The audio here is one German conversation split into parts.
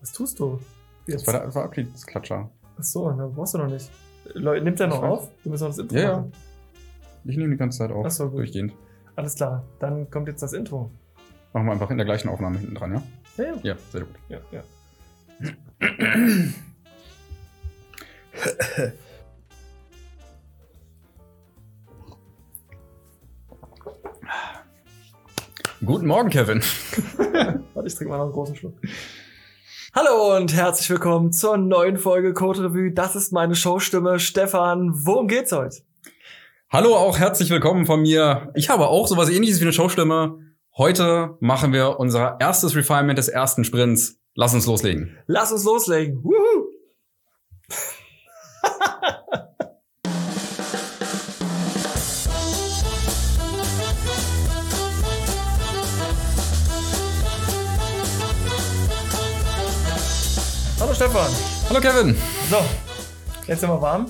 Was tust du? Das war der, Abschiedsklatscher. Ach so, dann brauchst du noch nicht. Leute, nimmt der noch auf? Du musst noch das Intro Ja, ja. machen. Ich nehme die ganze Zeit auf. Ach so, gut. Durchgehend. Alles klar, dann kommt jetzt das Intro. Machen wir einfach in der gleichen Aufnahme hinten dran, ja? Ja, ja. Ja, sehr gut. ja, ja. Guten Morgen, Kevin. Warte, ich trinke mal noch einen großen Schluck. Hallo und herzlich willkommen zur neuen Folge Code Revue. Das ist meine Showstimme. Stefan, worum geht's heute? Hallo, auch herzlich willkommen von mir. Ich habe auch sowas ähnliches wie eine Showstimme. Heute machen wir unser erstes Refinement des ersten Sprints. Lass uns loslegen. Lass uns loslegen. Wuhu! Stefan. Hallo, Kevin. So, jetzt sind wir warm.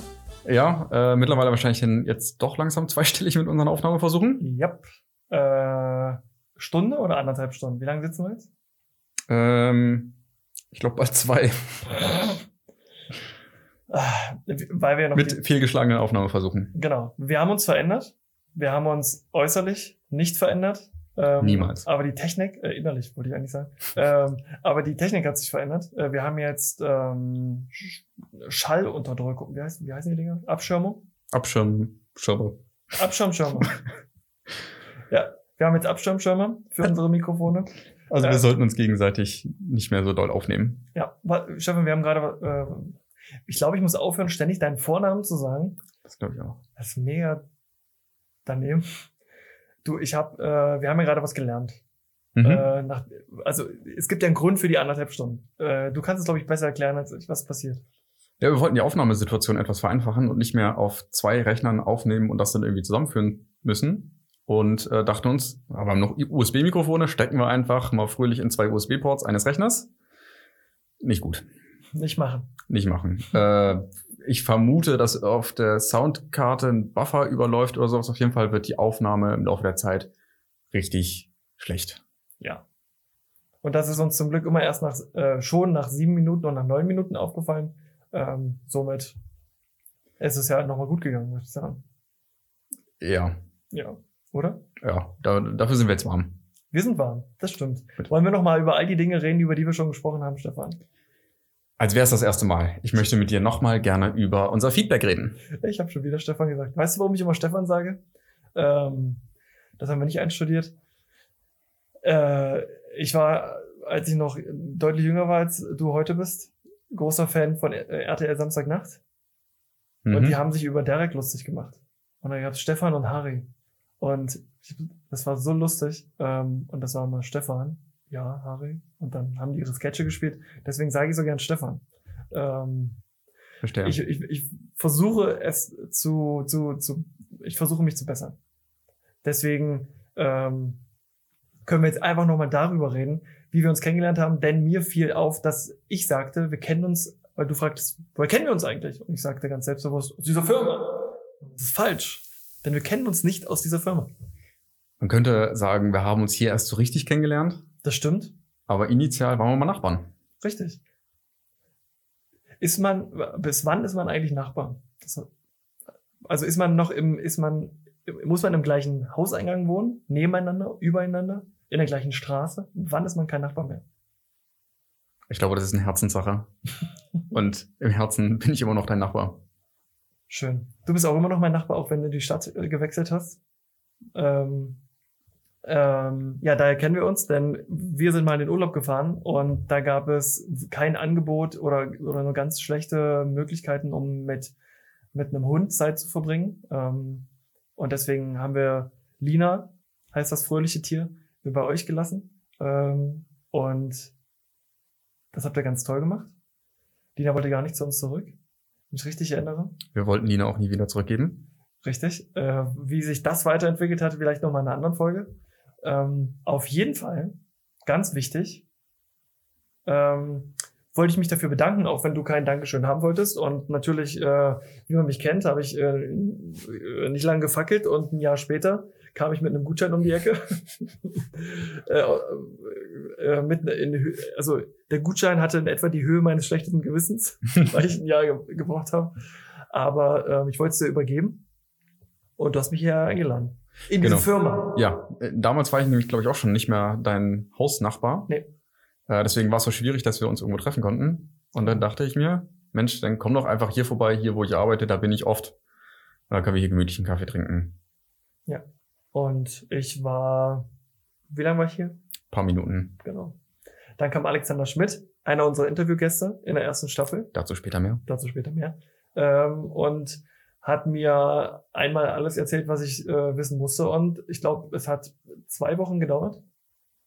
Ja, äh, mittlerweile wahrscheinlich jetzt doch langsam zweistellig mit unseren Aufnahmeversuchen. Yep. Äh, Stunde oder anderthalb Stunden? Wie lange sitzen wir jetzt? Ähm, ich glaube bald zwei. Ah, Weil wir ja noch Mit fehlgeschlagenen Aufnahmeversuchen. Genau. Wir haben uns verändert. Wir haben uns äußerlich nicht verändert. Ähm, Niemals. Aber die Technik, äh, innerlich wollte ich eigentlich sagen, ähm, aber die Technik hat sich verändert. Äh, wir haben jetzt ähm, Sch- Schallunterdrückung. Wie, heißt, wie heißen die Dinger? Abschirmung? Abschirm, Schirme. Abschirmschirme. ja, wir haben jetzt Abschirmschirme für unsere Mikrofone. Also wir sollten uns gegenseitig nicht mehr so doll aufnehmen. Ja, Stefan, wir haben gerade, äh, ich glaube, ich muss aufhören, ständig deinen Vornamen zu sagen. Das glaube ich auch. Das ist mega daneben. Du, ich habe, äh, wir haben ja gerade was gelernt. Mhm. Äh, nach, also es gibt ja einen Grund für die anderthalb Stunden. Äh, du kannst es, glaube ich, besser erklären, als ich, was passiert. Ja, wir wollten die Aufnahmesituation etwas vereinfachen und nicht mehr auf zwei Rechnern aufnehmen und das dann irgendwie zusammenführen müssen. Und äh, dachten uns, aber noch USB-Mikrofone, stecken wir einfach mal fröhlich in zwei USB-Ports eines Rechners. Nicht gut. Nicht machen. Nicht machen. äh, ich vermute, dass auf der Soundkarte ein Buffer überläuft oder sowas. Auf jeden Fall wird die Aufnahme im Laufe der Zeit richtig schlecht. Ja. Und das ist uns zum Glück immer erst nach, äh, schon nach sieben Minuten und nach neun Minuten aufgefallen. Ähm, somit ist es ja nochmal gut gegangen, würde ich sagen. Ja, Ja. Oder? ja, da, dafür sind wir jetzt warm. Wir sind warm. Das stimmt. Bitte. Wollen wir nochmal über all die Dinge reden, über die wir schon gesprochen haben, Stefan? Als wäre es das erste Mal. Ich möchte mit dir nochmal gerne über unser Feedback reden. Ich habe schon wieder Stefan gesagt. Weißt du, warum ich immer Stefan sage? Ähm, das haben wir nicht einstudiert. Äh, ich war, als ich noch deutlich jünger war, als du heute bist, großer Fan von RTL Samstagnacht. Und Mhm. die haben sich über Derek lustig gemacht. Und dann gab es Stefan und Harry. Und das war so lustig. Ähm, und das war immer Stefan, ja, Harry. Und dann haben die ihre Sketche gespielt. Deswegen sage ich so gern Stefan. Ähm, Verstehe. ich, ich, ich versuche es zu, zu, zu, ich versuche mich zu bessern. Deswegen ähm, können wir jetzt einfach nochmal darüber reden, wie wir uns kennengelernt haben, denn mir fiel auf, dass ich sagte, wir kennen uns, weil du fragtest, woher kennen wir uns eigentlich? Und ich sagte ganz selbstbewusst, aus dieser Firma. Das ist falsch, denn wir kennen uns nicht aus dieser Firma. Man könnte sagen, wir haben uns hier erst so richtig kennengelernt, Das stimmt, aber initial waren wir mal Nachbarn. richtig. Ist man, bis wann ist man eigentlich Nachbar? Das, also ist man noch im, ist man, muss man im gleichen Hauseingang wohnen, nebeneinander, übereinander, in der gleichen Straße? Wann ist man kein Nachbar mehr? Ich glaube, das ist eine Herzenssache. Und im Herzen bin ich immer noch dein Nachbar. Schön. Du bist auch immer noch mein Nachbar, auch wenn du die Stadt gewechselt hast. Ähm, ähm, ja, daher kennen wir uns, denn wir sind mal in den Urlaub gefahren und da gab es kein Angebot oder, oder nur ganz schlechte Möglichkeiten, um mit, mit einem Hund Zeit zu verbringen. Ähm, und deswegen haben wir Lina, heißt das fröhliche Tier, bei euch gelassen. Ähm, und das habt ihr ganz toll gemacht. Lina wollte gar nicht zu uns zurück, wenn ich richtig erinnere. Wir wollten Lina auch nie wieder zurückgeben. Richtig. Äh, wie sich das weiterentwickelt hat, vielleicht nochmal in einer anderen Folge. Ähm, auf jeden Fall, ganz wichtig, ähm, wollte ich mich dafür bedanken, auch wenn du kein Dankeschön haben wolltest. Und natürlich, äh, wie man mich kennt, habe ich äh, nicht lange gefackelt und ein Jahr später kam ich mit einem Gutschein um die Ecke. äh, äh, mit in, also der Gutschein hatte in etwa die Höhe meines schlechten Gewissens, weil ich ein Jahr ge gebraucht habe. Aber ähm, ich wollte es dir übergeben. Und du hast mich hier eingeladen. In diese Genau. Firma. Ja, äh, damals war ich nämlich, glaube ich, auch schon nicht mehr dein Hausnachbar. Nee. Äh, deswegen war es so schwierig, dass wir uns irgendwo treffen konnten. Und dann dachte ich mir, Mensch, dann komm doch einfach hier vorbei, hier wo ich arbeite, da bin ich oft. Und dann können wir hier gemütlich einen Kaffee trinken. Und ich war, wie lange war ich hier? paar Minuten. Genau. Dann kam Alexander Schmidt, einer unserer Interviewgäste in der ersten Staffel. Dazu später mehr. dazu später mehr. Ähm, und hat mir einmal alles erzählt, was ich äh, wissen musste. Und ich glaube, es hat zwei Wochen gedauert.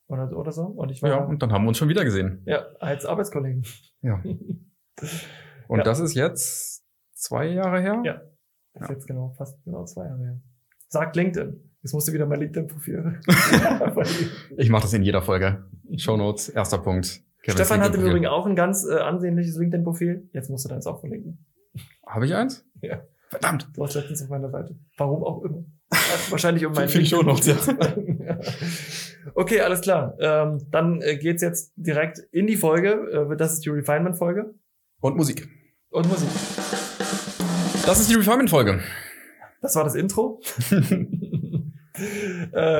Oder, oder so. Und ich war Ja, ja, und dann haben wir uns schon wieder gesehen. als Arbeitskollegen. Ja. Und Ja. das ist jetzt zwei Jahre her? Ja. Das ist Ja. jetzt genau, fast genau zwei Jahre her. Sagt LinkedIn. Jetzt musst du wieder mein LinkedIn-Profil. Ich mache das in jeder Folge. Show Notes, erster Punkt. Kevin's Stefan hatte im. Übrigen auch ein ganz äh, ansehnliches LinkedIn-Profil. Jetzt musst du deins auch verlinken. Habe ich eins? Ja. Verdammt. Du warst letztens auf meiner Seite. Warum auch immer. Wahrscheinlich um mein Für die Shownotes, ja. Okay, alles klar. Ähm, dann äh, geht's jetzt direkt in die Folge. Äh, das ist die Refinement-Folge. Und Musik. Und Musik. Das ist die Refinement-Folge. Das war das Intro. äh,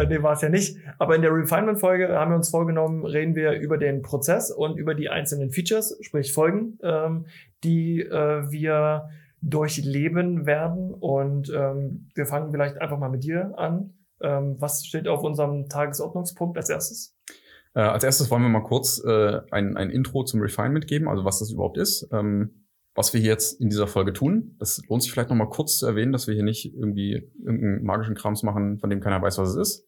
nee, war es ja nicht. Aber in der Refinement-Folge haben wir uns vorgenommen, reden wir über den Prozess und über die einzelnen Features, sprich Folgen, ähm, die äh, wir durchleben werden. Und ähm, wir fangen vielleicht einfach mal mit dir an. Ähm, was steht auf unserem Tagesordnungspunkt als erstes? Äh, als erstes wollen wir mal kurz äh, ein, ein Intro zum Refinement geben, also was das überhaupt ist, ähm, was wir hier jetzt in dieser Folge tun. Das lohnt sich vielleicht noch mal kurz zu erwähnen, dass wir hier nicht irgendwie irgendeinen magischen Krams machen, von dem keiner weiß, was es ist.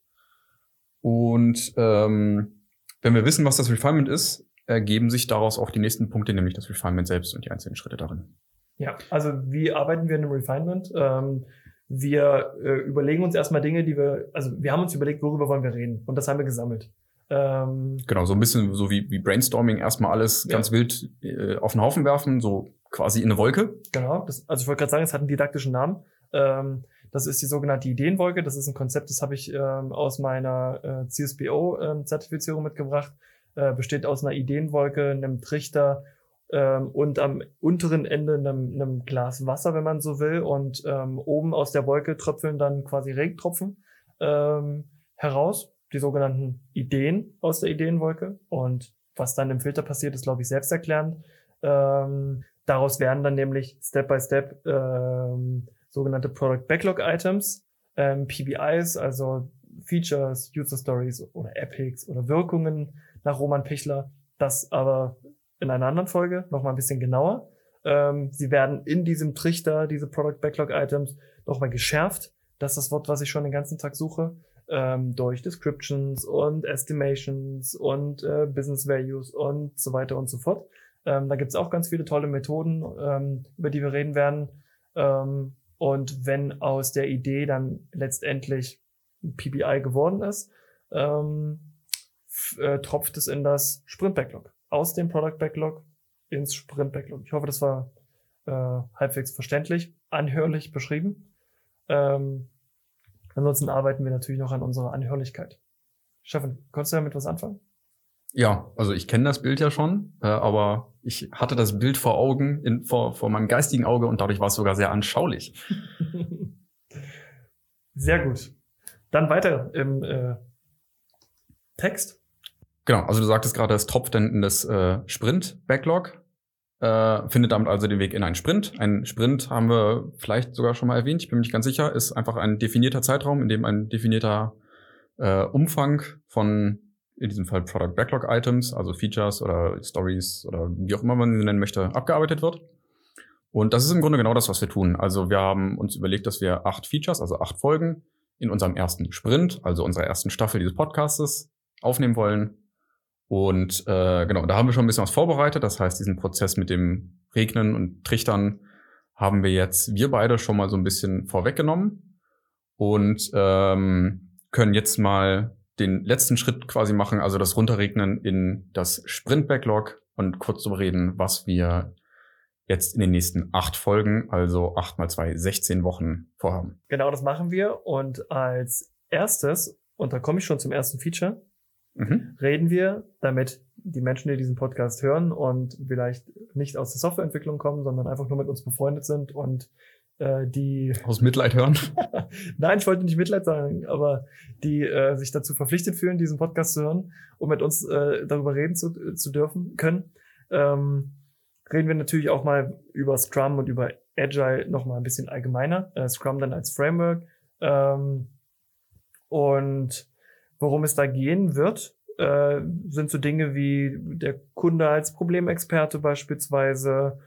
Und ähm, wenn wir wissen, was das Refinement ist, ergeben sich daraus auch die nächsten Punkte, nämlich das Refinement selbst und die einzelnen Schritte darin. Ja, also wie arbeiten wir in einem Refinement? Ähm, wir äh, überlegen uns erstmal Dinge, die wir, also wir haben uns überlegt, worüber wollen wir reden. Und das haben wir gesammelt. Ähm, Genau, so ein bisschen so wie, wie Brainstorming, erstmal alles Ja. ganz wild äh, auf den Haufen werfen, so quasi in eine Wolke. genau, das, also ich wollte gerade sagen, es hat einen didaktischen Namen. Ähm, das ist die sogenannte Ideenwolke. Das ist ein Konzept, das habe ich ähm, aus meiner äh, CSBO-Zertifizierung mitgebracht. Äh, besteht aus einer Ideenwolke, einem Trichter ähm, und am unteren Ende einem, einem Glas Wasser, wenn man so will. Und ähm, oben aus der Wolke tröpfeln dann quasi Regentropfen ähm, heraus, die sogenannten Ideen aus der Ideenwolke. Und was dann im Filter passiert, ist, glaube ich, selbsterklärend. Ähm, daraus werden dann nämlich Step by Step ähm, sogenannte Product Backlog Items, ähm, PBIs, also Features, User Stories oder Epics oder Wirkungen nach Roman Pichler. Das aber in einer anderen Folge noch mal ein bisschen genauer. Ähm, sie werden in diesem Trichter, diese Product Backlog Items, noch mal geschärft. Das ist das Wort, was ich schon den ganzen Tag suche. Ähm, durch Descriptions und Estimations und äh, Business Values und so weiter und so fort. Ähm, da gibt's auch ganz viele tolle Methoden, ähm, über die wir reden werden. Ähm, und wenn aus der Idee dann letztendlich PBI geworden ist, ähm, äh, tropft es in das Sprint Backlog. Aus dem Product Backlog ins Sprint Backlog. Ich hoffe, das war äh, halbwegs verständlich, anhörlich beschrieben. Ähm, ansonsten arbeiten wir natürlich noch an unserer Anhörlichkeit. Stefan, konntest du damit was anfangen? Ja, also ich kenne das Bild ja schon, äh, aber ich hatte das Bild vor Augen, in, vor, vor meinem geistigen Auge und dadurch war es sogar sehr anschaulich. Sehr gut. Dann weiter im äh, Text. Genau, also du sagtest gerade, es tropft dann in das äh, Sprint-Backlog, äh, findet damit also den Weg in einen Sprint. Ein Sprint haben wir vielleicht sogar schon mal erwähnt, ich bin mir nicht ganz sicher, ist einfach ein definierter Zeitraum, in dem ein definierter äh, Umfang von, in diesem Fall Product Backlog Items, also Features oder Stories oder wie auch immer man sie nennen möchte, abgearbeitet wird. Und das ist im Grunde genau das, was wir tun. Also wir haben uns überlegt, dass wir acht Features, also acht Folgen in unserem ersten Sprint, also unserer ersten Staffel dieses Podcastes, aufnehmen wollen. Und äh, genau, da haben wir schon ein bisschen was vorbereitet. Das heißt, diesen Prozess mit dem Regnen und Trichtern haben wir jetzt, wir beide schon mal so ein bisschen vorweggenommen und ähm, können jetzt mal den letzten Schritt quasi machen, also das Runterregnen in das Sprint-Backlog und kurz darüber reden, was wir jetzt in den nächsten acht Folgen, also acht mal zwei, 16 Wochen vorhaben. Genau das machen wir. Und als erstes, und da komme ich schon zum ersten Feature, Mhm. reden wir, damit die Menschen, die diesen Podcast hören und vielleicht nicht aus der Softwareentwicklung kommen, sondern einfach nur mit uns befreundet sind und äh, die, Aus Mitleid hören. nein, ich wollte nicht Mitleid sagen, aber die äh, sich dazu verpflichtet fühlen, diesen Podcast zu hören, um mit uns äh, darüber reden zu, zu dürfen können, ähm, reden wir natürlich auch mal über Scrum und über Agile noch mal ein bisschen allgemeiner. Äh, Scrum dann als Framework. Ähm, und worum es da gehen wird, äh, sind so Dinge wie der Kunde als Problemexperte beispielsweise.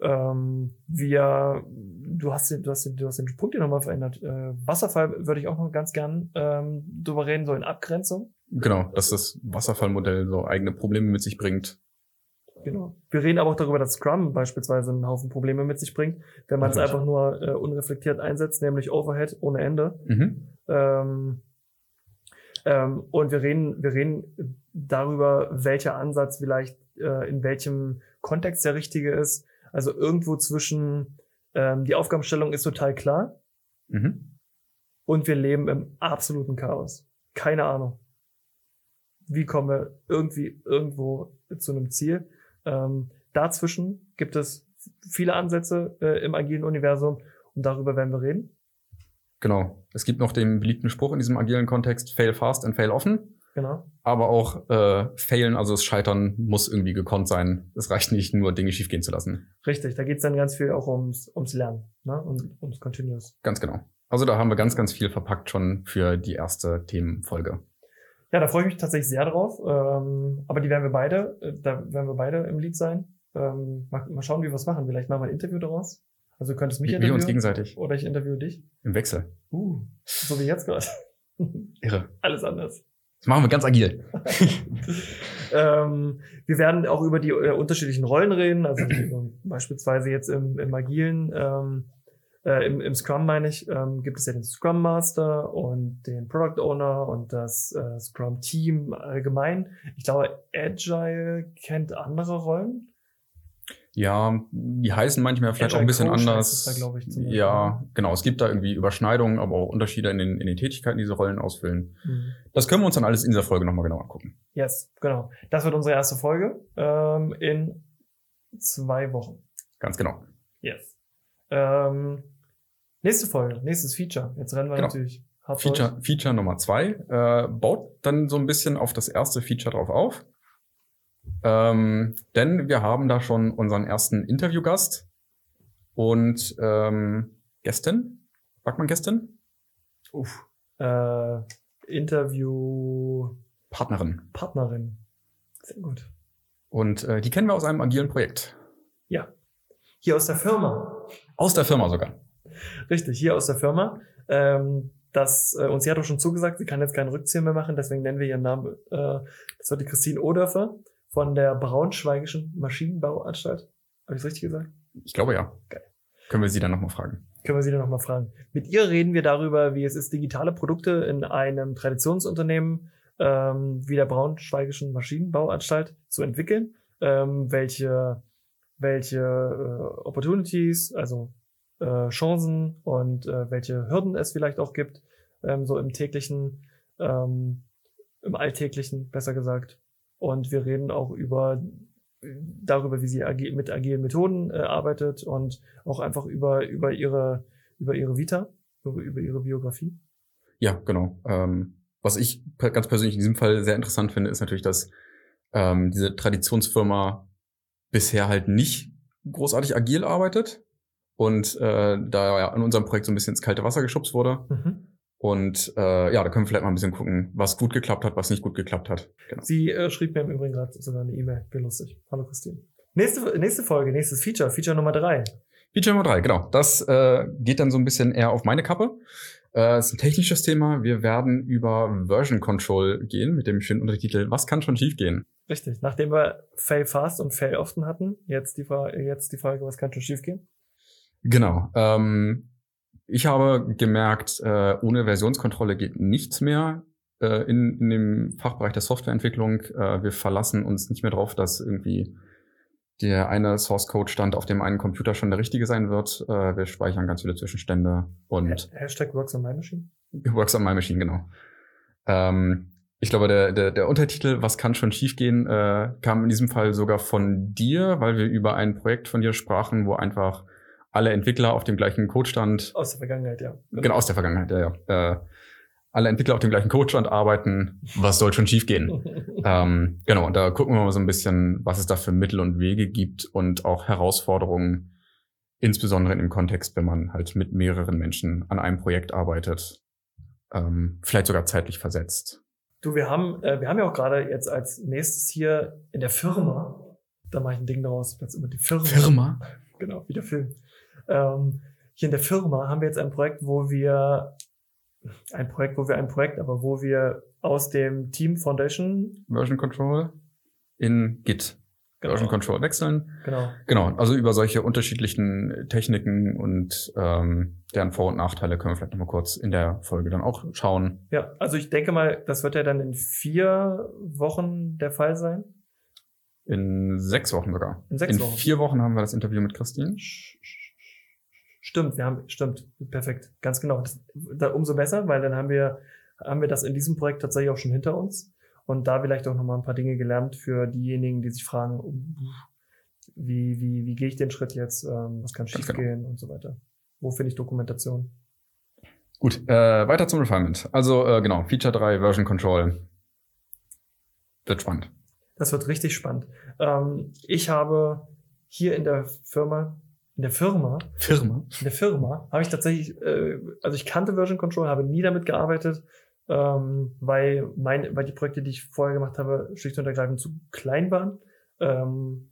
Ähm, wir, du hast, den- du hast, den- du hast den Punkt hier nochmal verändert. Äh, Wasserfall würde ich auch noch ganz gern ähm, drüber reden, so in Abgrenzung. Genau, dass das Wasserfallmodell so eigene Probleme mit sich bringt. Genau. Wir reden aber auch darüber, dass Scrum beispielsweise einen Haufen Probleme mit sich bringt, wenn man es einfach nur äh, unreflektiert einsetzt, nämlich Overhead ohne Ende. Mhm. Ähm, ähm, und wir reden, wir reden darüber, welcher Ansatz vielleicht äh, in welchem Kontext der richtige ist. Also irgendwo zwischen ähm, die Aufgabenstellung ist total klar Mhm. und wir leben im absoluten Chaos. Keine Ahnung. Wie kommen wir irgendwie irgendwo zu einem Ziel? Ähm, dazwischen gibt es viele Ansätze äh, im agilen Universum und darüber werden wir reden. Genau. Es gibt noch den beliebten Spruch in diesem agilen Kontext, fail fast and fail often. Genau. Aber auch äh, failen, also das Scheitern muss irgendwie gekonnt sein. Es reicht nicht, nur Dinge schiefgehen zu lassen. Richtig, da geht's dann ganz viel auch ums, ums Lernen ne? und ums Continuous. Ganz genau. Also da haben wir ganz, ganz viel verpackt schon für die erste Themenfolge. Ja, da freue ich mich tatsächlich sehr drauf. Ähm, aber die werden wir beide, äh, da werden wir beide im Lied sein. Ähm, mal, mal schauen, wie wir es machen. Vielleicht machen wir ein Interview daraus. Also du könntest mich Wir, wir uns interviewen gegenseitig. oder ich interviewe dich. Im Wechsel. Uh, so wie jetzt gerade. Irre. Alles anders. Das machen wir ganz agil. ähm, wir werden auch über die äh, unterschiedlichen Rollen reden, also die, beispielsweise jetzt im, im agilen, ähm, äh, im, im Scrum meine ich, ähm, gibt es ja den Scrum Master und den Product Owner und das äh, Scrum Team allgemein. Ich glaube, Agile kennt andere Rollen. Ja, die heißen manchmal vielleicht auch Agile ein bisschen Coach anders. da, ich, ja, genau. Es gibt da irgendwie Überschneidungen, aber auch Unterschiede in den, in den Tätigkeiten, die diese Rollen ausfüllen. Mhm. Das können wir uns dann alles in dieser Folge nochmal genau angucken. Yes, genau. Das wird unsere erste Folge ähm, in zwei Wochen. Ganz genau. Yes. Ähm, nächste Folge, nächstes Feature. Jetzt rennen wir Genau. natürlich hart Feature, durch. Feature Nummer zwei äh, baut dann so ein bisschen auf das erste Feature drauf auf. Ähm, denn wir haben da schon unseren ersten Interviewgast und ähm, Gästin. Sagt man Gästin? Uff. Äh, Interviewpartnerin. Partnerin. Sehr gut. Und äh, die kennen wir aus einem agilen Projekt. Ja. Hier aus der Firma. Aus der Firma sogar. Richtig, hier aus der Firma. Ähm, das, äh, und sie hat auch schon zugesagt, sie kann jetzt keinen Rückzieher mehr machen, deswegen nennen wir ihren Namen. Äh, das wird die Christine Odörfer von der Braunschweigischen Maschinenbauanstalt. Habe ich richtig gesagt? Ich glaube ja. Geil. Können wir sie dann nochmal fragen. Können wir sie dann nochmal fragen. Mit ihr reden wir darüber, wie es ist, digitale Produkte in einem Traditionsunternehmen ähm, wie der Braunschweigischen Maschinenbauanstalt zu entwickeln, ähm, welche, welche äh, Opportunities, also äh, Chancen und äh, welche Hürden es vielleicht auch gibt, ähm, so im täglichen, ähm, im alltäglichen, besser gesagt. Und wir reden auch über darüber, wie sie agi mit agilen Methoden äh, arbeitet und auch einfach über, über ihre, über ihre Vita, über, über ihre Biografie. Ja, genau. Ähm, was ich ganz persönlich in diesem Fall sehr interessant finde, ist natürlich, dass ähm, diese Traditionsfirma bisher halt nicht großartig agil arbeitet und äh, da ja in unserem Projekt so ein bisschen ins kalte Wasser geschubst wurde. Und äh, ja, da können wir vielleicht mal ein bisschen gucken, was gut geklappt hat, was nicht gut geklappt hat. Genau. Sie äh, schrieb mir im Übrigen gerade sogar eine E-Mail. Wie lustig. Hallo Christine. Nächste, nächste Folge, nächstes Feature, Feature Nummer drei. Feature Nummer drei, genau. Das äh, geht dann so ein bisschen eher auf meine Kappe. Äh, ist ein technisches Thema. Wir werden über Version Control gehen mit dem schönen Untertitel Was kann schon schiefgehen? Richtig. Nachdem wir Fail Fast und Fail Often hatten, jetzt die, Fra jetzt die Frage, was kann schon schiefgehen? Genau. Ähm, ich habe gemerkt, äh, ohne Versionskontrolle geht nichts mehr äh, in, in dem Fachbereich der Softwareentwicklung. Äh, wir verlassen uns nicht mehr drauf, dass irgendwie der eine Source Code Stand auf dem einen Computer schon der richtige sein wird. Äh, wir speichern ganz viele Zwischenstände und Hashtag Works on My Machine. Works on My Machine, genau. Ähm, ich glaube, der, der, der Untertitel, was kann schon schiefgehen, äh, kam in diesem Fall sogar von dir, weil wir über ein Projekt von dir sprachen, wo einfach alle Entwickler auf dem gleichen Codestand. Aus der Vergangenheit, ja. Genau, genau aus der Vergangenheit, ja, ja. Äh, alle Entwickler auf dem gleichen Codestand arbeiten, was soll schon schiefgehen? ähm, genau, und da gucken wir mal so ein bisschen, was es da für Mittel und Wege gibt und auch Herausforderungen, insbesondere im Kontext, wenn man halt mit mehreren Menschen an einem Projekt arbeitet, ähm, vielleicht sogar zeitlich versetzt. Du, wir haben, äh, wir haben ja auch gerade jetzt als nächstes hier in der Firma, da mache ich ein Ding daraus, jetzt immer die Firma. Firma? Genau, wie der Film. Ähm, hier in der Firma haben wir jetzt ein Projekt, wo wir ein Projekt, wo wir ein Projekt, aber wo wir aus dem Team Foundation Version Control in Git genau. Version Control wechseln. Genau. Genau. Also über solche unterschiedlichen Techniken und ähm, deren Vor- und Nachteile können wir vielleicht nochmal kurz in der Folge dann auch schauen. Ja, also ich denke mal, das wird ja dann in vier Wochen der Fall sein. In sechs Wochen sogar. In sechs in Wochen. vier Wochen haben wir das Interview mit Christine. Stimmt, wir haben, stimmt, perfekt, ganz genau. Das, da, umso besser, weil dann haben wir, haben wir das in diesem Projekt tatsächlich auch schon hinter uns und da vielleicht auch nochmal ein paar Dinge gelernt für diejenigen, die sich fragen, oh, wie, wie, wie gehe ich den Schritt jetzt, ähm, was kann schief genau. gehen und so weiter. Wo finde ich Dokumentation? Gut, äh, weiter zum Refinement. Also äh, genau, Feature 3, Version Control. Wird spannend. Das wird richtig spannend. Ähm, ich habe hier in der Firma in der Firma. Firma? In der Firma habe ich tatsächlich, äh, also ich kannte Version Control, habe nie damit gearbeitet, ähm, weil, mein, weil die Projekte, die ich vorher gemacht habe, schlicht und ergreifend zu klein waren. Ähm,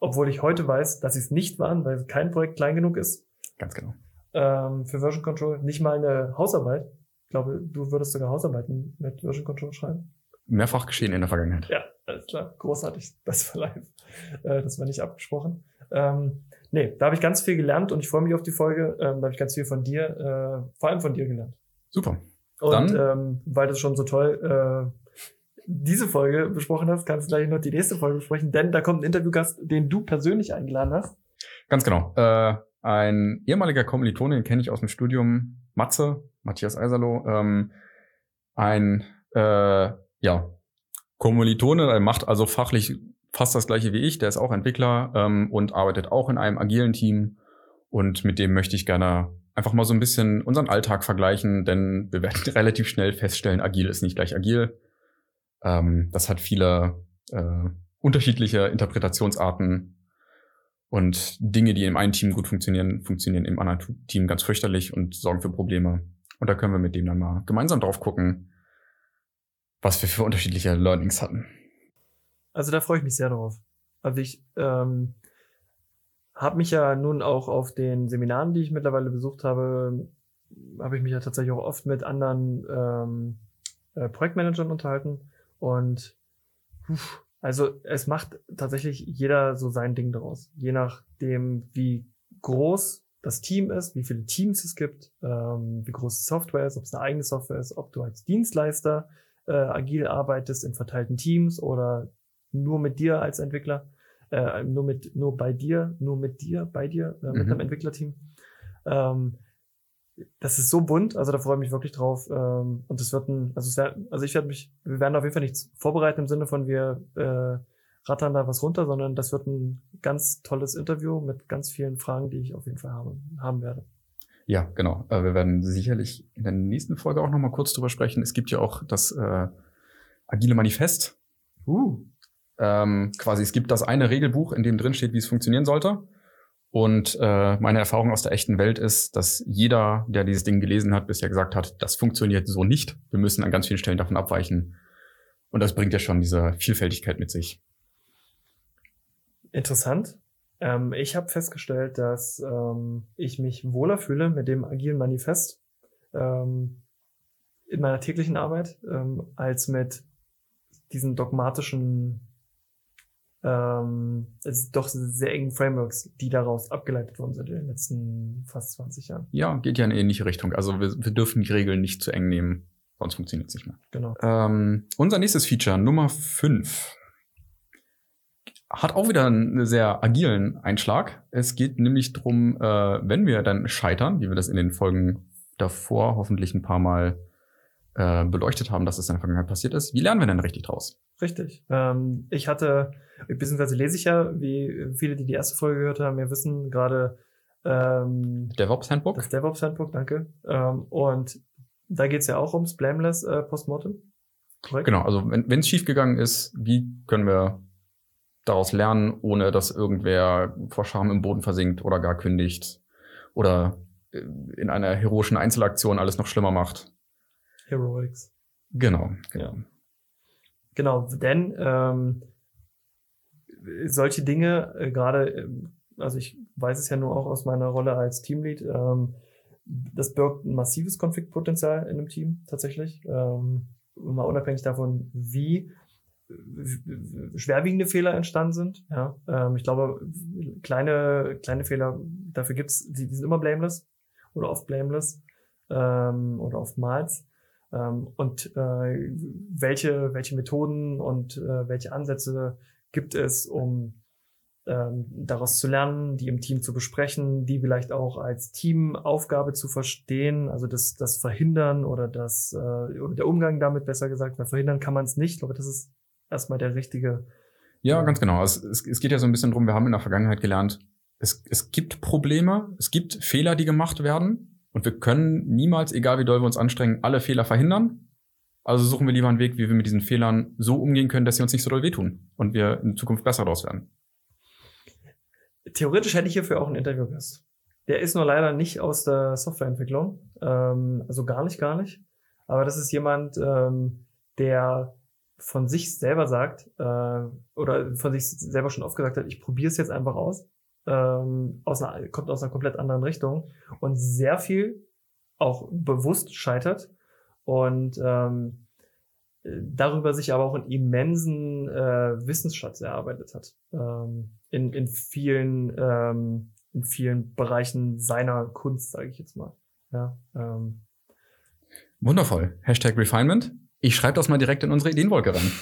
obwohl ich heute weiß, dass sie es nicht waren, weil kein Projekt klein genug ist. Ganz genau. Ähm, für Version Control nicht mal eine Hausarbeit. Ich glaube, du würdest sogar Hausarbeiten mit Version Control schreiben. Mehrfach geschehen in der Vergangenheit. Ja, alles klar. Großartig. Das war live. Äh, das war nicht abgesprochen. Ähm, nee, da habe ich ganz viel gelernt und ich freue mich auf die Folge. Ähm, da habe ich ganz viel von dir, äh, vor allem von dir gelernt. Super. Und ähm, weil du schon so toll äh, diese Folge besprochen hast, kannst du gleich noch die nächste Folge besprechen, denn da kommt ein Interviewgast, den du persönlich eingeladen hast. Ganz genau. Äh, ein ehemaliger Kommilitone, den kenne ich aus dem Studium, Matze, Matthias Eiserloh. Ähm, ein äh, ja, Kommilitone, er macht also fachlich fast das gleiche wie ich, der ist auch Entwickler ähm, und arbeitet auch in einem agilen Team. Und mit dem möchte ich gerne einfach mal so ein bisschen unseren Alltag vergleichen, denn wir werden relativ schnell feststellen, agil ist nicht gleich agil. Ähm, das hat viele äh, unterschiedliche Interpretationsarten und Dinge, die im einen Team gut funktionieren, funktionieren im anderen Team ganz fürchterlich und sorgen für Probleme. Und da können wir mit dem dann mal gemeinsam drauf gucken, was wir für unterschiedliche Learnings hatten. Also da freue ich mich sehr drauf. Also ich ähm, habe mich ja nun auch auf den Seminaren, die ich mittlerweile besucht habe, habe ich mich ja tatsächlich auch oft mit anderen ähm, äh, Projektmanagern unterhalten. Und uff, also es macht tatsächlich jeder so sein Ding daraus. Je nachdem, wie groß das Team ist, wie viele Teams es gibt, ähm, wie groß die Software ist, ob es eine eigene Software ist, ob du als Dienstleister äh, agil arbeitest in verteilten Teams oder nur mit dir als Entwickler, äh, nur mit, nur bei dir, nur mit dir, bei dir, äh, mit mhm. einem Entwicklerteam. Ähm, das ist so bunt, also da freue ich mich wirklich drauf. Ähm, und es wird ein, also es wär, also ich werde mich, wir werden auf jeden Fall nichts vorbereiten im Sinne von wir äh, rattern da was runter, sondern das wird ein ganz tolles Interview mit ganz vielen Fragen, die ich auf jeden Fall haben, haben werde. Ja, genau. Äh, wir werden sicherlich in der nächsten Folge auch nochmal kurz drüber sprechen. Es gibt ja auch das äh, Agile Manifest. Uh. Ähm, quasi, es gibt das eine Regelbuch, in dem drin steht, wie es funktionieren sollte. Und äh, meine Erfahrung aus der echten Welt ist, dass jeder, der dieses Ding gelesen hat, bisher gesagt hat, das funktioniert so nicht. Wir müssen an ganz vielen Stellen davon abweichen. Und das bringt ja schon diese Vielfältigkeit mit sich. Interessant. Ähm, ich habe festgestellt, dass ähm, ich mich wohler fühle mit dem agilen Manifest ähm, in meiner täglichen Arbeit ähm, als mit diesen dogmatischen ähm, es doch sehr engen Frameworks, die daraus abgeleitet worden sind in den letzten fast 20 Jahren. Ja, geht ja in eine ähnliche Richtung. Also wir, wir dürfen die Regeln nicht zu eng nehmen, sonst funktioniert es nicht mehr. Genau. Ähm, unser nächstes Feature, Nummer 5, hat auch wieder einen sehr agilen Einschlag. Es geht nämlich drum, äh, wenn wir dann scheitern, wie wir das in den Folgen davor hoffentlich ein paar Mal äh, beleuchtet haben, dass es in der Vergangenheit passiert ist. Wie lernen wir denn richtig draus? Richtig. Ähm, ich hatte, beziehungsweise lese ich ja, wie viele, die die erste Folge gehört haben, ja wissen, gerade ähm, DevOps Handbook. Das DevOps Handbook, danke. Ähm, und da geht's ja auch ums Blameless äh, Postmortem. Korrekt? Genau, also wenn es schiefgegangen ist, wie können wir daraus lernen, ohne dass irgendwer vor Scham im Boden versinkt oder gar kündigt oder äh, in einer heroischen Einzelaktion alles noch schlimmer macht. Heroics. Genau. Genau. Genau, denn ähm, solche Dinge, äh, gerade, äh, also ich weiß es ja nur auch aus meiner Rolle als Teamlead, ähm, das birgt ein massives Konfliktpotenzial in einem Team tatsächlich. Ähm, mal unabhängig davon, wie schwerwiegende Fehler entstanden sind. Ja, ähm, ich glaube, kleine, kleine Fehler, dafür gibt's, die, die sind immer blameless oder oft blameless ähm, oder oftmals. Ähm, und äh, welche, welche Methoden und äh, welche Ansätze gibt es, um ähm, daraus zu lernen, die im Team zu besprechen, die vielleicht auch als Teamaufgabe zu verstehen, also das, das Verhindern oder das äh, oder der Umgang damit besser gesagt, weil verhindern kann man es nicht. Ich glaube, das ist erstmal der richtige. Ja, ganz genau. Es, es, es geht ja so ein bisschen drum, wir haben in der Vergangenheit gelernt, es, es gibt Probleme, es gibt Fehler, die gemacht werden und wir können niemals, egal wie doll wir uns anstrengen, alle Fehler verhindern. Also suchen wir lieber einen Weg, wie wir mit diesen Fehlern so umgehen können, dass sie uns nicht so doll wehtun und wir in Zukunft besser daraus werden. Theoretisch hätte ich hierfür auch einen Interviewgast. Der ist nur leider nicht aus der Softwareentwicklung. Ähm, also gar nicht, gar nicht. Aber das ist jemand, ähm, der von sich selber sagt, äh, oder von sich selber schon oft gesagt hat, ich probiere es jetzt einfach aus. Ähm, aus einer, kommt aus einer komplett anderen Richtung und sehr viel auch bewusst scheitert und ähm, darüber sich aber auch einen immensen äh, Wissensschatz erarbeitet hat. Ähm, in, in vielen, ähm, in vielen Bereichen seiner Kunst, sage ich jetzt mal. Ja, ähm. Wundervoll. Hashtag Refinement. Ich schreibe das mal direkt in unsere Ideenwolke rein.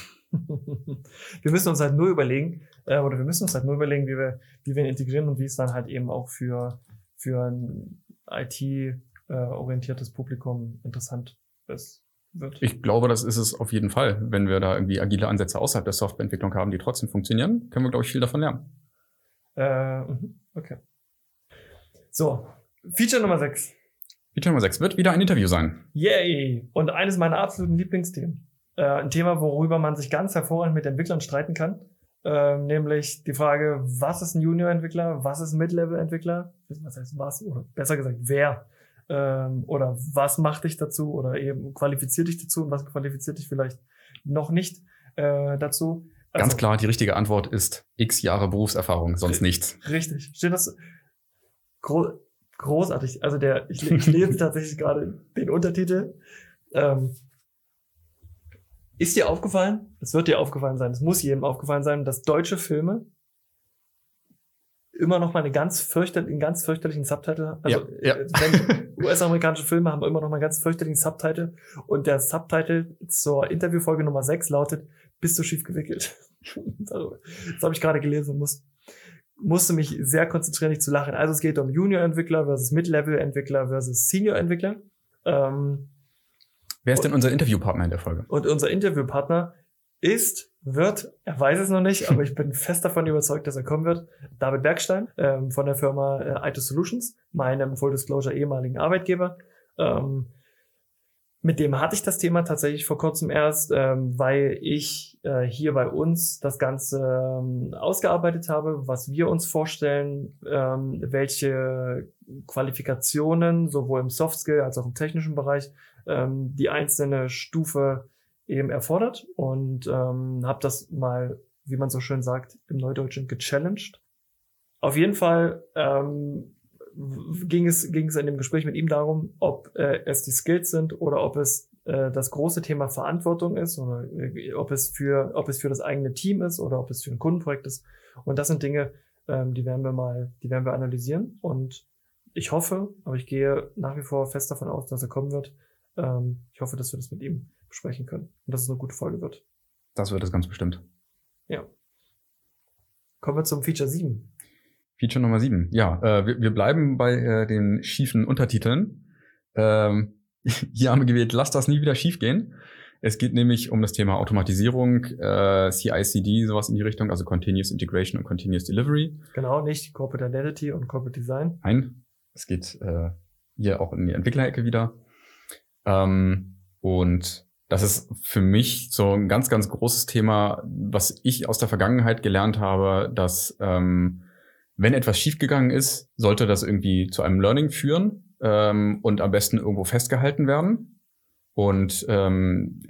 Wir müssen uns halt nur überlegen, äh, oder wir müssen uns halt nur überlegen, wie wir, wie wir ihn integrieren und wie es dann halt eben auch für, für ein IT-orientiertes äh, Publikum interessant ist. Wird. Ich glaube, das ist es auf jeden Fall. Wenn wir da irgendwie agile Ansätze außerhalb der Softwareentwicklung haben, die trotzdem funktionieren, können wir, glaube ich, viel davon lernen. Äh, mhm, okay. So, Feature Nummer 6. Feature Nummer 6 wird wieder ein Interview sein. Yay! Und eines meiner absoluten Lieblingsthemen. Äh, ein Thema, worüber man sich ganz hervorragend mit Entwicklern streiten kann. Äh, nämlich die Frage, was ist ein Junior-Entwickler, was ist ein Mid-Level-Entwickler, was heißt was, oder besser gesagt, wer ähm, oder was macht dich dazu oder eben qualifiziert dich dazu und was qualifiziert dich vielleicht noch nicht äh, dazu. Also, Ganz klar, die richtige Antwort ist x Jahre Berufserfahrung, sonst nichts. Richtig. Steht das gro großartig. Also der, ich, ich lese tatsächlich gerade den Untertitel. Ähm, ist dir aufgefallen? Es wird dir aufgefallen sein. Es muss jedem aufgefallen sein, dass deutsche Filme immer noch mal eine ganz fürchterlichen, einen ganz fürchterlichen Subtitle. Also ja, ja. wenn US-amerikanische Filme haben immer noch mal einen ganz fürchterlichen Subtitle und der Subtitle zur Interviewfolge Nummer 6 lautet Bist du schief gewickelt? das habe ich gerade gelesen und muss, musste mich sehr konzentrieren, nicht zu lachen. Also es geht um Junior-Entwickler versus Mid-Level-Entwickler versus Senior-Entwickler. Ähm, Wer ist denn unser Interviewpartner in der Folge? Und unser Interviewpartner ist, wird, er weiß es noch nicht, aber ich bin fest davon überzeugt, dass er kommen wird, David Bergstein ähm, von der Firma äh, IT Solutions, meinem Full Disclosure ehemaligen Arbeitgeber. Ähm, mit dem hatte ich das Thema tatsächlich vor kurzem erst, ähm, weil ich äh, hier bei uns das Ganze ähm, ausgearbeitet habe, was wir uns vorstellen, ähm, welche Qualifikationen sowohl im Soft Skill als auch im technischen Bereich ähm, die einzelne Stufe eben erfordert und ähm, habe das mal, wie man so schön sagt, im Neudeutschen gechallenged. Auf jeden Fall ähm, ging es ging es in dem Gespräch mit ihm darum, ob äh, es die Skills sind oder ob es äh, das große Thema Verantwortung ist oder äh, ob es für ob es für das eigene Team ist oder ob es für ein Kundenprojekt ist. Und das sind Dinge, ähm, die werden wir mal, die werden wir analysieren und ich hoffe, aber ich gehe nach wie vor fest davon aus, dass er kommen wird. Ähm, ich hoffe, dass wir das mit ihm besprechen können und dass es eine gute Folge wird. Das wird es ganz bestimmt. Ja. Kommen wir zum Feature 7. Feature Nummer 7. Ja, äh, wir, wir bleiben bei äh, den schiefen Untertiteln. Ähm, hier haben wir gewählt, lass das nie wieder schiefgehen. Es geht nämlich um das Thema Automatisierung, äh, CI/CD, sowas in die Richtung, also Continuous Integration und Continuous Delivery. Genau, nicht Corporate Identity und Corporate Design. Nein, es geht äh, hier auch in die Entwicklerecke wieder. Ähm, und das ist für mich so ein ganz, ganz großes Thema, was ich aus der Vergangenheit gelernt habe, dass ähm, wenn etwas schiefgegangen ist, sollte das irgendwie zu einem Learning führen ähm, und am besten irgendwo festgehalten werden. Und ähm,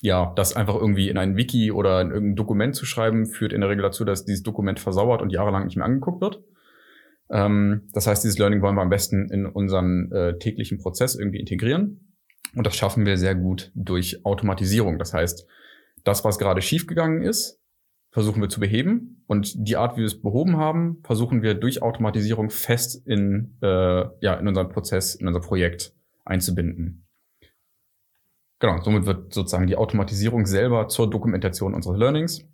ja, das einfach irgendwie in ein Wiki oder in irgendein Dokument zu schreiben, führt in der Regel dazu, dass dieses Dokument versauert und jahrelang nicht mehr angeguckt wird. Ähm, das heißt, dieses Learning wollen wir am besten in unseren äh, täglichen Prozess irgendwie integrieren. Und das schaffen wir sehr gut durch Automatisierung. Das heißt, das, was gerade schiefgegangen ist, versuchen wir zu beheben. Und die Art, wie wir es behoben haben, versuchen wir durch Automatisierung fest in, äh, ja, in unseren Prozess, in unser Projekt einzubinden. Genau, somit wird sozusagen die Automatisierung selber zur Dokumentation unseres Learnings.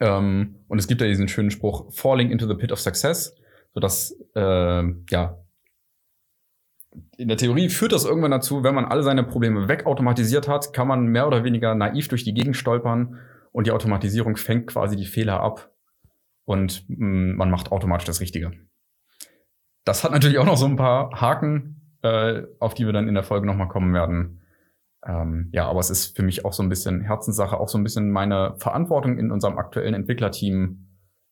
Ähm, und es gibt ja diesen schönen Spruch, falling into the pit of success, sodass äh, ja, in der Theorie führt das irgendwann dazu, wenn man alle seine Probleme wegautomatisiert hat, kann man mehr oder weniger naiv durch die Gegend stolpern und die Automatisierung fängt quasi die Fehler ab und mh, mm, man macht automatisch das Richtige. Das hat natürlich auch noch so ein paar Haken, äh, auf die wir dann in der Folge nochmal kommen werden. Ähm, ja, aber es ist für mich auch so ein bisschen Herzenssache, auch so ein bisschen meine Verantwortung in unserem aktuellen Entwicklerteam,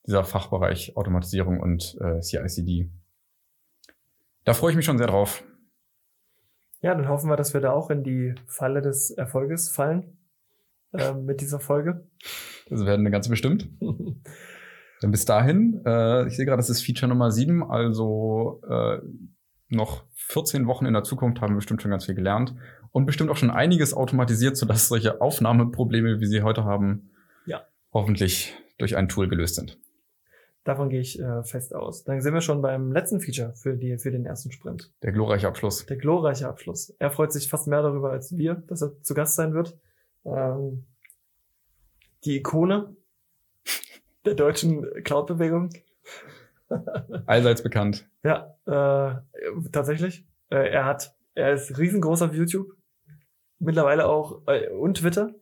dieser Fachbereich Automatisierung und äh, CICD. Da freue ich mich schon sehr drauf. Ja, dann hoffen wir, dass wir da auch in die Falle des Erfolges fallen äh, mit dieser Folge. Das werden eine ganze bestimmt. dann bis dahin, äh, ich sehe gerade, das ist Feature Nummer 7, also äh, noch 14 Wochen in der Zukunft haben wir bestimmt schon ganz viel gelernt und bestimmt auch schon einiges automatisiert, sodass solche Aufnahmeprobleme, wie sie heute haben, ja. hoffentlich durch ein Tool gelöst sind. Davon gehe ich äh, fest aus. Dann sind wir schon beim letzten Feature für, die, für den ersten Sprint. Der glorreiche Abschluss. Der glorreiche Abschluss. Er freut sich fast mehr darüber als wir, dass er zu Gast sein wird. Ähm, die Ikone der deutschen Cloud-Bewegung. Allseits bekannt. Ja, äh, tatsächlich. Äh, er hat, er ist riesengroß auf YouTube. Mittlerweile auch äh, und Twitter.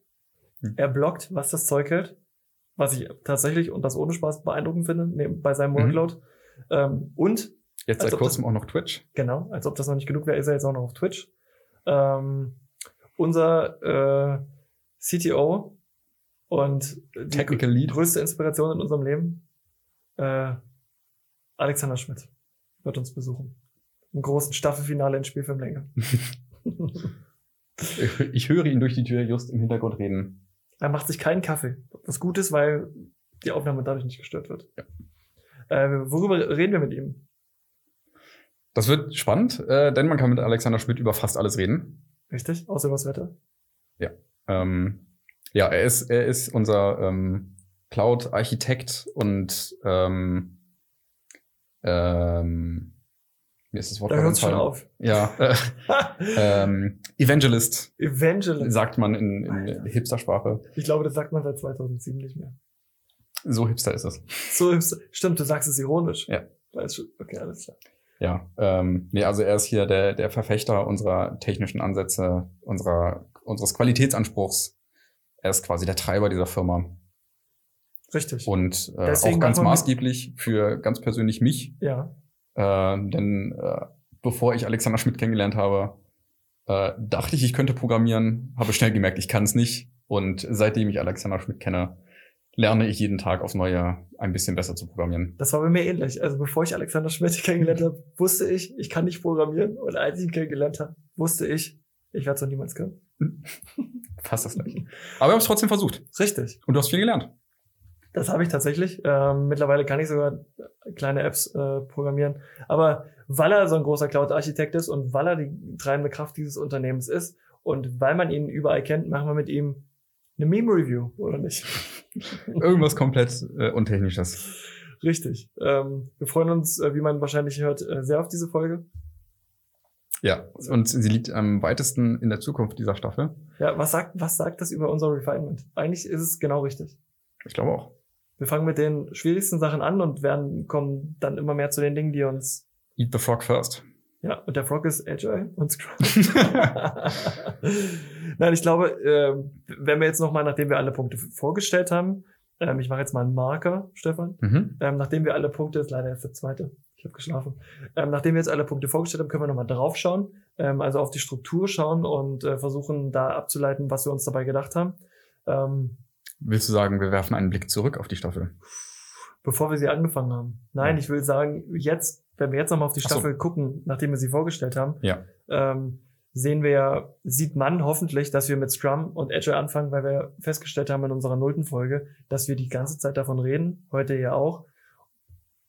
Hm. Er bloggt, was das Zeug hält was ich tatsächlich und das ohne Spaß beeindruckend finde, bei seinem mhm. Workload. Mhm. Ähm, und jetzt seit kurzem das, auch noch Twitch. Genau, als ob das noch nicht genug wäre, ist er jetzt auch noch auf Twitch. Ähm, unser äh, CTO und die größte Inspiration in unserem Leben, äh, Alexander Schmidt, wird uns besuchen. Im großen Staffelfinale in Spielfilmlänge. ich höre ihn durch die Tür just im Hintergrund reden. Er macht sich keinen Kaffee. Was gut ist, weil die Aufnahme dadurch nicht gestört wird. Ja. Äh, worüber reden wir mit ihm? Das wird spannend, äh, denn man kann mit Alexander Schmidt über fast alles reden. Richtig, außer über das Wetter. Ja. Ähm, ja, er ist, er ist unser ähm, Cloud-Architekt und ähm, ähm, mir ist das Wort da hört schon auf. Ja. Äh, ähm, Evangelist. Evangelist. Sagt man in, in Hipster-Sprache. Ich glaube, das sagt man seit 2007 nicht mehr. So hipster ist es. So hipster. Stimmt, du sagst es ironisch. Ja. Okay, alles klar. Ja, ähm, nee, also er ist hier der, der Verfechter unserer technischen Ansätze, unserer, unseres Qualitätsanspruchs. Er ist quasi der Treiber dieser Firma. Richtig. Und äh, auch ganz maßgeblich für ganz persönlich mich. Ja. Äh, denn äh, bevor ich Alexander Schmidt kennengelernt habe, äh, dachte ich, ich könnte programmieren, habe schnell gemerkt, ich kann es nicht. Und seitdem ich Alexander Schmidt kenne, lerne ich jeden Tag aufs Neue ein bisschen besser zu programmieren. Das war bei mir ähnlich. Also bevor ich Alexander Schmidt kennengelernt habe, wusste ich, ich kann nicht programmieren. Und als ich ihn kennengelernt habe, wusste ich, ich werde es noch niemals können. Fast das gleiche. Aber wir haben es trotzdem versucht. Richtig. Und du hast viel gelernt. Das habe ich tatsächlich. Ähm, mittlerweile kann ich sogar kleine Apps äh, programmieren. Aber weil er so ein großer Cloud-Architekt ist und weil er die treibende Kraft dieses Unternehmens ist und weil man ihn überall kennt, machen wir mit ihm eine Meme-Review, oder nicht? Irgendwas komplett äh, Untechnisches. Richtig. Ähm, wir freuen uns, äh, wie man wahrscheinlich hört, äh, sehr auf diese Folge. Ja, und sie liegt am weitesten in der Zukunft dieser Staffel. Ja, was sagt, was sagt das über unser Refinement? Eigentlich ist es genau richtig. Ich glaube auch. Wir fangen mit den schwierigsten Sachen an und werden kommen dann immer mehr zu den Dingen, die uns Eat the frog first. Ja, und der Frog ist Agile und Scrum. Nein, ich glaube, äh, wenn wir jetzt nochmal, nachdem wir alle Punkte vorgestellt haben, ähm, ich mache jetzt mal einen Marker, Stefan, Mhm. ähm, nachdem wir alle Punkte, ist leider erst der zweite, ich habe geschlafen, ähm, nachdem wir jetzt alle Punkte vorgestellt haben, können wir nochmal draufschauen, ähm, also auf die Struktur schauen und äh, versuchen da abzuleiten, was wir uns dabei gedacht haben. Willst du sagen, wir werfen einen Blick zurück auf die Staffel? bevor wir sie angefangen haben. Nein, Ja. ich will sagen, jetzt, wenn wir jetzt nochmal auf die Ach so. Staffel gucken, nachdem wir sie vorgestellt haben, Ja. ähm, sehen wir, sieht man hoffentlich, dass wir mit Scrum und Agile anfangen, weil wir festgestellt haben in unserer nullten Folge, dass wir die ganze Zeit davon reden, heute ja auch,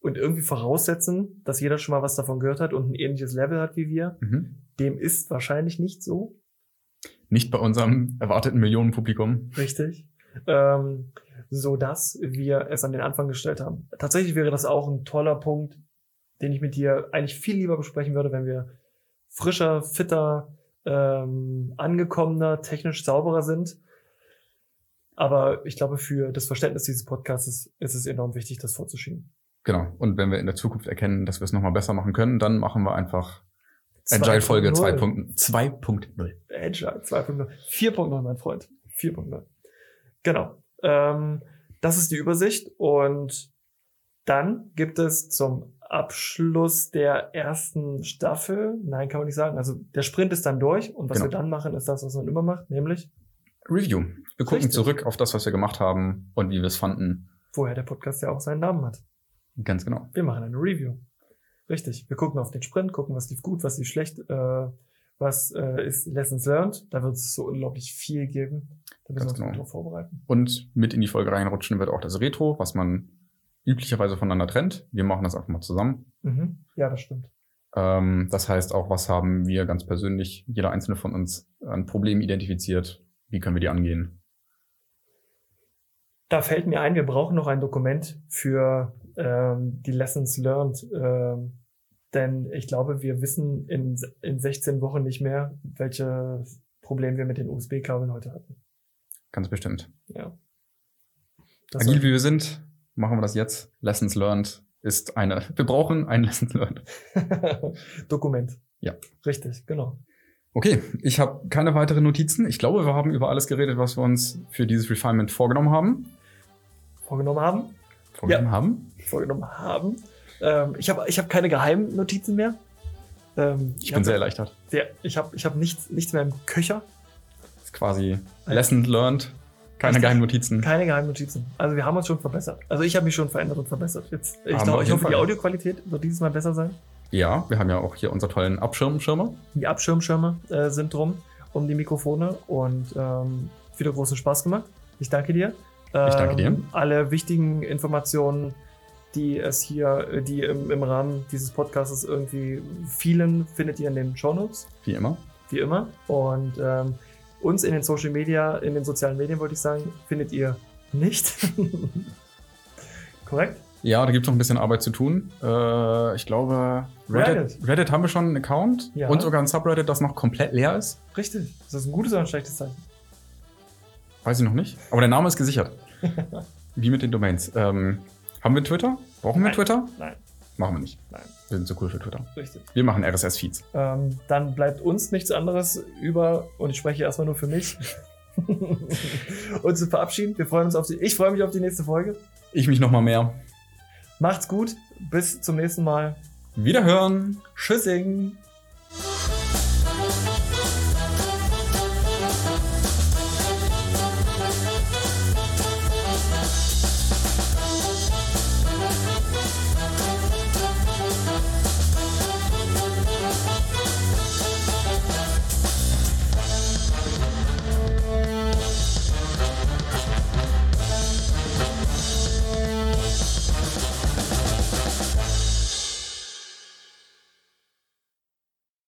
und irgendwie voraussetzen, dass jeder schon mal was davon gehört hat und ein ähnliches Level hat wie wir. Mhm. Dem ist wahrscheinlich nicht so. Nicht bei unserem erwarteten Millionenpublikum. Richtig. Ähm, so dass wir es an den Anfang gestellt haben. Tatsächlich wäre das auch ein toller Punkt, den ich mit dir eigentlich viel lieber besprechen würde, wenn wir frischer, fitter, ähm, angekommener, technisch sauberer sind. Aber ich glaube, für das Verständnis dieses Podcasts ist, es enorm wichtig, das vorzuschieben. Genau. Und wenn wir in der Zukunft erkennen, dass wir es nochmal besser machen können, dann machen wir einfach Agile-Folge 2.0. 2.0. 2.0. Agile 2.0. 4.0, mein Freund. 4.0. Genau. Ähm, das ist die Übersicht. Und dann gibt es zum Abschluss der ersten Staffel, nein, kann man nicht sagen, also der Sprint ist dann durch und was Genau. wir dann machen, ist das, was man immer macht, nämlich Review. Wir gucken Richtig. zurück auf das, was wir gemacht haben und wie wir es fanden. woher der Podcast ja auch seinen Namen hat. Ganz genau. Wir machen eine Review. Richtig. Wir gucken auf den Sprint, gucken, was lief gut, was lief schlecht, äh, was äh, ist Lessons learned. Da wird es so unglaublich viel geben. Da müssen wir Ganz uns gut genau. vorbereiten. Und mit in die Folge reinrutschen wird auch das Retro, was man üblicherweise voneinander trennt. Wir machen das einfach mal zusammen. Mhm. Ja, das stimmt. Ähm, das heißt auch, was haben wir ganz persönlich, jeder einzelne von uns, an Problemen identifiziert? Wie können wir die angehen? Da fällt mir ein, wir brauchen noch ein Dokument für ähm, die Lessons learned. Ähm, denn ich glaube, wir wissen in, in 16 Wochen nicht mehr, welche Probleme wir mit den USB-Kabeln heute hatten. Ganz bestimmt. Ja. Das Agil wie wir sind, machen wir das jetzt. Lessons learned ist eine, wir brauchen ein Lessons learned. Dokument. Ja. Richtig, genau. Okay, ich habe keine weiteren Notizen. Ich glaube, wir haben über alles geredet, was wir uns für dieses Refinement vorgenommen haben. Vorgenommen haben. Vorgenommen haben. Vorgenommen haben. Ähm, ich habe ich hab keine geheimen Notizen mehr. Ähm, Ich bin sehr erleichtert. sehr. Ich habe ich hab nichts, nichts mehr im Köcher. Das ist quasi Lesson learned. Keine Richtig. geheimen Notizen. Keine geheimen Notizen. Also wir haben uns schon verbessert. Also ich habe mich schon verändert und verbessert. Jetzt, ich, glaub, ich hoffe, die Fall. Audioqualität wird dieses Mal besser sein. Ja, wir haben ja auch hier unsere tollen Abschirmschirme. Die Abschirmschirme äh, sind drum um die Mikrofone und ähm, wieder großen Spaß gemacht. Ich danke dir. Ich danke dir. Ähm, Alle wichtigen Informationen, die es hier, äh, die im, im Rahmen dieses Podcasts irgendwie fielen, findet ihr in den Shownotes, Wie immer. wie immer. Und ähm, uns in den Social Media, in den sozialen Medien, wollte ich sagen, findet ihr nicht. Korrekt? Ja, da gibt es noch ein bisschen Arbeit zu tun. Äh, ich glaube, Reddit, Reddit. Reddit. haben wir schon einen Account Ja. und sogar ein Subreddit, das noch komplett leer ist. Richtig. Ist das ein gutes oder ein schlechtes Zeichen? Weiß ich noch nicht. Aber der Name ist gesichert. Wie mit den Domains. Ähm, haben wir Twitter? Brauchen wir Nein. Twitter? Nein, Machen wir nicht. nein. Wir sind zu cool für Twitter. Richtig. Wir machen RSS-Feeds. Ähm, dann bleibt uns nichts anderes über, und ich spreche erstmal nur für mich, uns zu verabschieden. Wir freuen uns auf die, ich freue mich auf die nächste Folge. Ich mich noch mal mehr. Macht's gut, bis zum nächsten Mal. Wiederhören. Tschüssing.